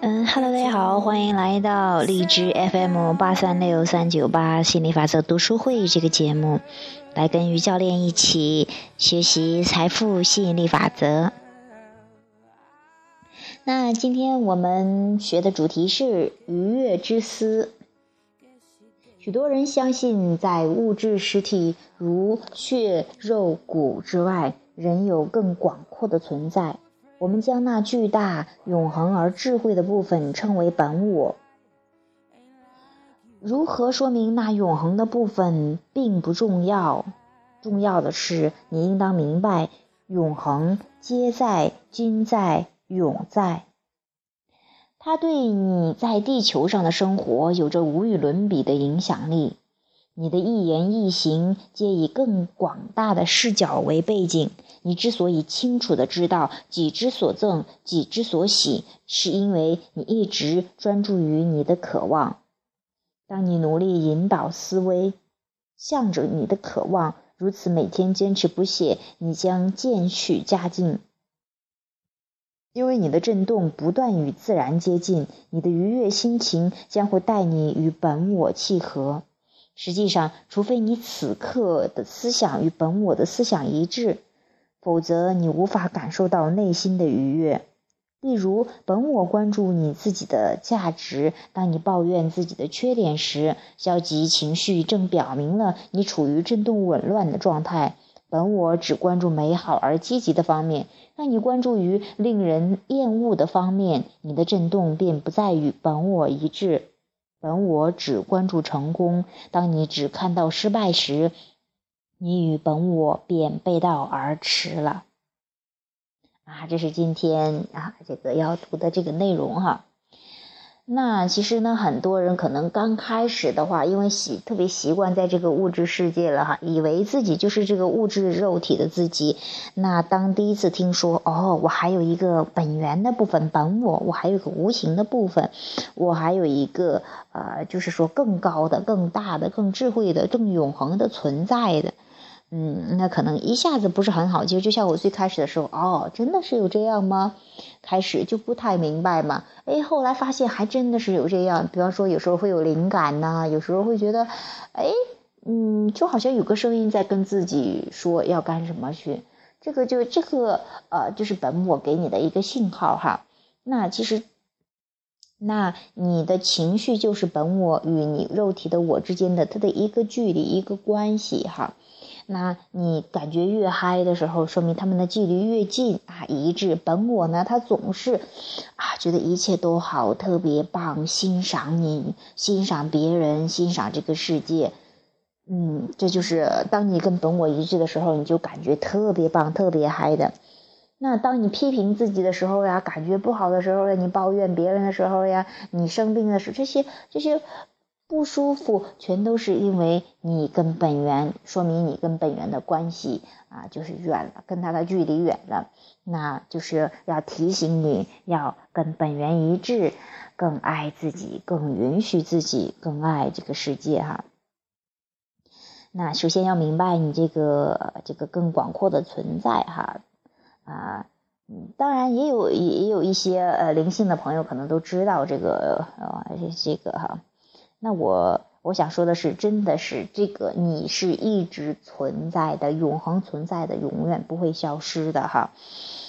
嗯，Hello，大家好，欢迎来到荔枝 FM 八三六三九八心理法则读书会这个节目，来跟于教练一起学习财富吸引力法则。那今天我们学的主题是愉悦之思。许多人相信，在物质实体如血肉骨之外，仍有更广阔的存在。我们将那巨大、永恒而智慧的部分称为本我。如何说明那永恒的部分并不重要，重要的是你应当明白，永恒皆在、均在、永在。它对你在地球上的生活有着无与伦比的影响力。你的一言一行皆以更广大的视角为背景。你之所以清楚的知道己之所憎，己之所喜，是因为你一直专注于你的渴望。当你努力引导思维，向着你的渴望，如此每天坚持不懈，你将渐趋佳境。因为你的振动不断与自然接近，你的愉悦心情将会带你与本我契合。实际上，除非你此刻的思想与本我的思想一致，否则你无法感受到内心的愉悦。例如，本我关注你自己的价值，当你抱怨自己的缺点时，消极情绪正表明了你处于振动紊乱的状态。本我只关注美好而积极的方面，让你关注于令人厌恶的方面，你的振动便不再与本我一致。本我只关注成功，当你只看到失败时，你与本我便背道而驰了。啊，这是今天啊这个要读的这个内容哈。那其实呢，很多人可能刚开始的话，因为习特别习惯在这个物质世界了哈，以为自己就是这个物质肉体的自己。那当第一次听说哦，我还有一个本源的部分，本我，我还有一个无形的部分，我还有一个呃，就是说更高的、更大的、更智慧的、更永恒的存在的。嗯，那可能一下子不是很好接，就像我最开始的时候，哦，真的是有这样吗？开始就不太明白嘛，哎，后来发现还真的是有这样。比方说，有时候会有灵感呐，有时候会觉得，哎，嗯，就好像有个声音在跟自己说要干什么去。这个就这个呃，就是本我给你的一个信号哈。那其实，那你的情绪就是本我与你肉体的我之间的它的一个距离一个关系哈。那你感觉越嗨的时候，说明他们的距离越近啊，一致。本我呢，他总是啊，觉得一切都好，特别棒，欣赏你，欣赏别人，欣赏这个世界。嗯，这就是当你跟本我一致的时候，你就感觉特别棒，特别嗨的。那当你批评自己的时候呀，感觉不好的时候呀，你抱怨别人的时候呀，你生病的时候，这些这些。不舒服，全都是因为你跟本源，说明你跟本源的关系啊，就是远了，跟他的距离远了。那就是要提醒你要跟本源一致，更爱自己，更允许自己，更爱这个世界哈。那首先要明白你这个这个更广阔的存在哈啊，当然也有也也有一些呃灵性的朋友可能都知道这个呃这个哈。那我我想说的是，真的是这个，你是一直存在的，永恒存在的，永远不会消失的哈。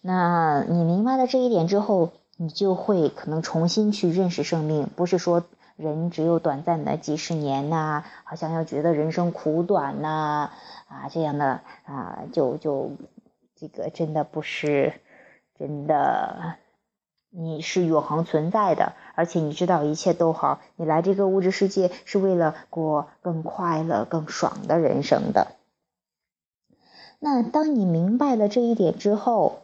那你明白了这一点之后，你就会可能重新去认识生命，不是说人只有短暂的几十年呐，好像要觉得人生苦短呐啊这样的啊，就就这个真的不是真的。你是永恒存在的，而且你知道一切都好。你来这个物质世界是为了过更快乐、更爽的人生的。那当你明白了这一点之后，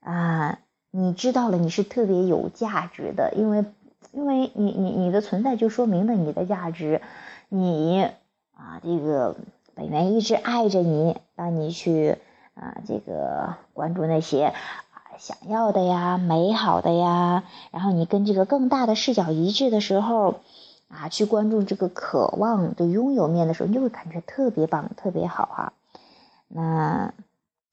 啊，你知道了你是特别有价值的，因为因为你你你的存在就说明了你的价值。你啊，这个本源一直爱着你，让你去啊，这个关注那些。想要的呀，美好的呀，然后你跟这个更大的视角一致的时候，啊，去关注这个渴望的拥有面的时候，你就会感觉特别棒，特别好哈。那，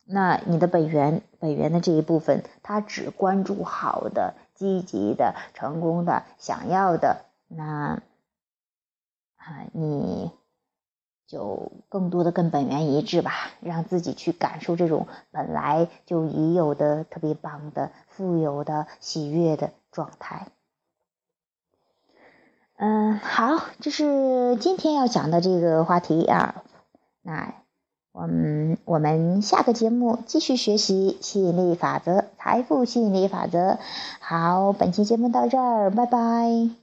那你的本源本源的这一部分，他只关注好的、积极的、成功的、想要的，那啊，你就更多的跟本源一致吧，让自己去感受这种本来就已有的特别棒的、富有的、喜悦的状态。嗯，好，这是今天要讲的这个话题啊。那我们我们下个节目继续学习吸引力法则、财富吸引力法则。好，本期节目到这儿，拜拜。